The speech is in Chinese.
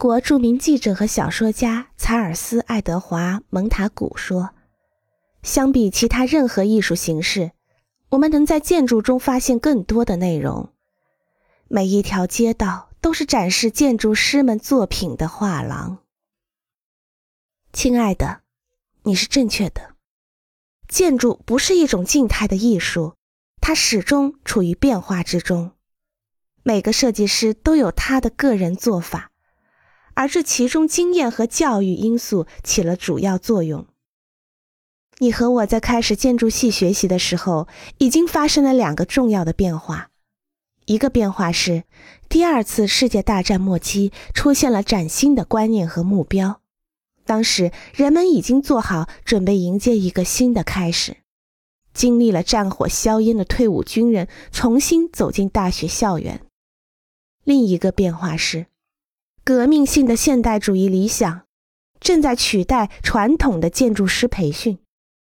国著名记者和小说家查尔斯·爱德华·蒙塔古说：“相比其他任何艺术形式，我们能在建筑中发现更多的内容。每一条街道都是展示建筑师们作品的画廊。”亲爱的，你是正确的。建筑不是一种静态的艺术，它始终处于变化之中。每个设计师都有他的个人做法，而这其中经验和教育因素起了主要作用。你和我在开始建筑系学习的时候，已经发生了两个重要的变化。一个变化是，第二次世界大战末期出现了崭新的观念和目标。当时人们已经做好准备迎接一个新的开始。经历了战火硝烟的退伍军人重新走进大学校园。另一个变化是，革命性的现代主义理想正在取代传统的建筑师培训。